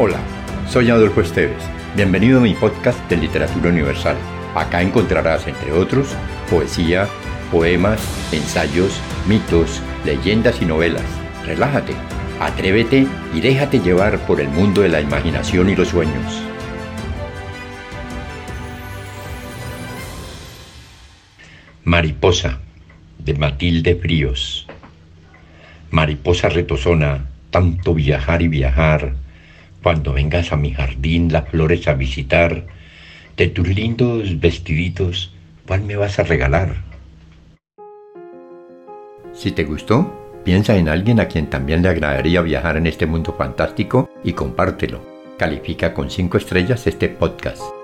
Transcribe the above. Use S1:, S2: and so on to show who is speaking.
S1: Hola, soy Adolfo Esteves. Bienvenido a mi podcast de Literatura Universal. Acá encontrarás, entre otros, poesía, poemas, ensayos, mitos, leyendas y novelas. Relájate, atrévete y déjate llevar por el mundo de la imaginación y los sueños. Mariposa, de Matilde Fríos. Mariposa retozona, tanto viajar y viajar, cuando vengas a mi jardín las flores a visitar, de tus lindos vestiditos, ¿cuál me vas a regalar? Si te gustó, piensa en alguien a quien también le agradaría viajar en este mundo fantástico y compártelo. Califica con 5 estrellas este podcast.